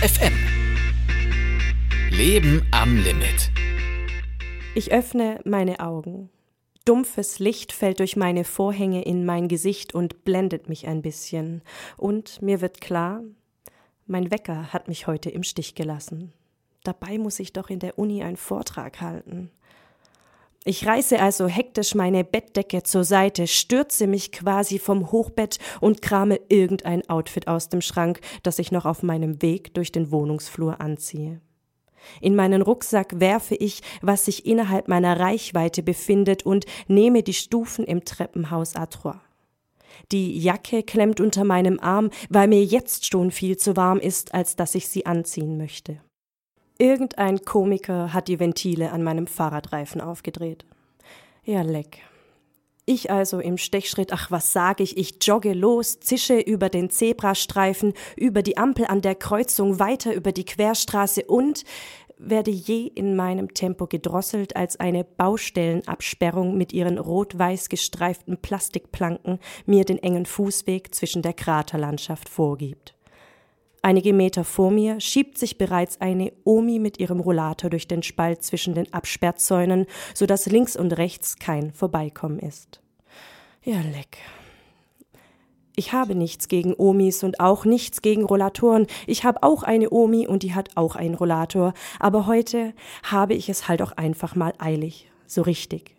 FM. Leben am Limit. Ich öffne meine Augen. Dumpfes Licht fällt durch meine Vorhänge in mein Gesicht und blendet mich ein bisschen. Und mir wird klar, mein Wecker hat mich heute im Stich gelassen. Dabei muss ich doch in der Uni einen Vortrag halten. Ich reiße also hektisch meine Bettdecke zur Seite, stürze mich quasi vom Hochbett und krame irgendein Outfit aus dem Schrank, das ich noch auf meinem Weg durch den Wohnungsflur anziehe. In meinen Rucksack werfe ich, was sich innerhalb meiner Reichweite befindet und nehme die Stufen im Treppenhaus à trois. Die Jacke klemmt unter meinem Arm, weil mir jetzt schon viel zu warm ist, als dass ich sie anziehen möchte. Irgendein Komiker hat die Ventile an meinem Fahrradreifen aufgedreht. Ja, leck. Ich also im Stechschritt, ach was sag ich, ich jogge los, zische über den Zebrastreifen, über die Ampel an der Kreuzung, weiter über die Querstraße und werde je in meinem Tempo gedrosselt, als eine Baustellenabsperrung mit ihren rot-weiß gestreiften Plastikplanken mir den engen Fußweg zwischen der Kraterlandschaft vorgibt. Einige Meter vor mir schiebt sich bereits eine Omi mit ihrem Rollator durch den Spalt zwischen den Absperrzäunen, so dass links und rechts kein Vorbeikommen ist. Ja, leck. Ich habe nichts gegen Omis und auch nichts gegen Rollatoren. Ich habe auch eine Omi und die hat auch einen Rollator. Aber heute habe ich es halt auch einfach mal eilig. So richtig.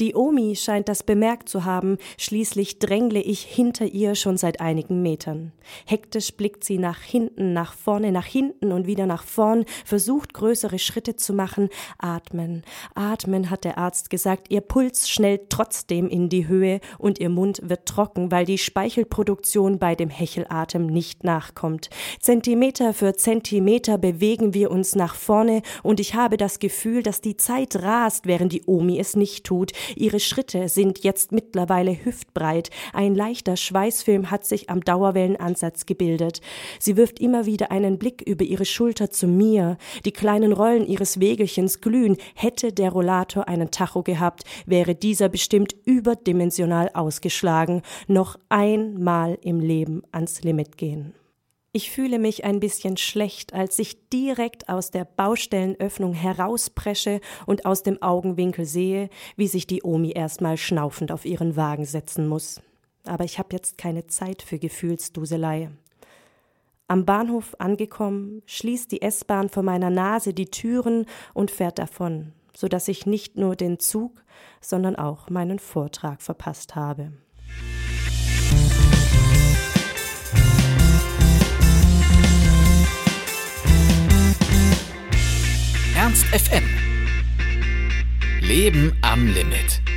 Die Omi scheint das bemerkt zu haben, schließlich drängle ich hinter ihr schon seit einigen Metern. Hektisch blickt sie nach hinten, nach vorne, nach hinten und wieder nach vorn, versucht größere Schritte zu machen. Atmen, atmen, hat der Arzt gesagt. Ihr Puls schnellt trotzdem in die Höhe und ihr Mund wird trocken, weil die Speichelproduktion bei dem Hechelatem nicht nachkommt. Zentimeter für Zentimeter bewegen wir uns nach vorne und ich habe das Gefühl, dass die Zeit rast, während die Omi es nicht tut. Ihre Schritte sind jetzt mittlerweile hüftbreit. Ein leichter Schweißfilm hat sich am Dauerwellenansatz gebildet. Sie wirft immer wieder einen Blick über ihre Schulter zu mir. Die kleinen Rollen ihres Wägelchens glühen. Hätte der Rollator einen Tacho gehabt, wäre dieser bestimmt überdimensional ausgeschlagen. Noch einmal im Leben ans Limit gehen. Ich fühle mich ein bisschen schlecht, als ich direkt aus der Baustellenöffnung herauspresche und aus dem Augenwinkel sehe, wie sich die Omi erstmal schnaufend auf ihren Wagen setzen muss. Aber ich habe jetzt keine Zeit für Gefühlsduselei. Am Bahnhof angekommen, schließt die S-Bahn vor meiner Nase die Türen und fährt davon, so dass ich nicht nur den Zug, sondern auch meinen Vortrag verpasst habe. Leben am Limit.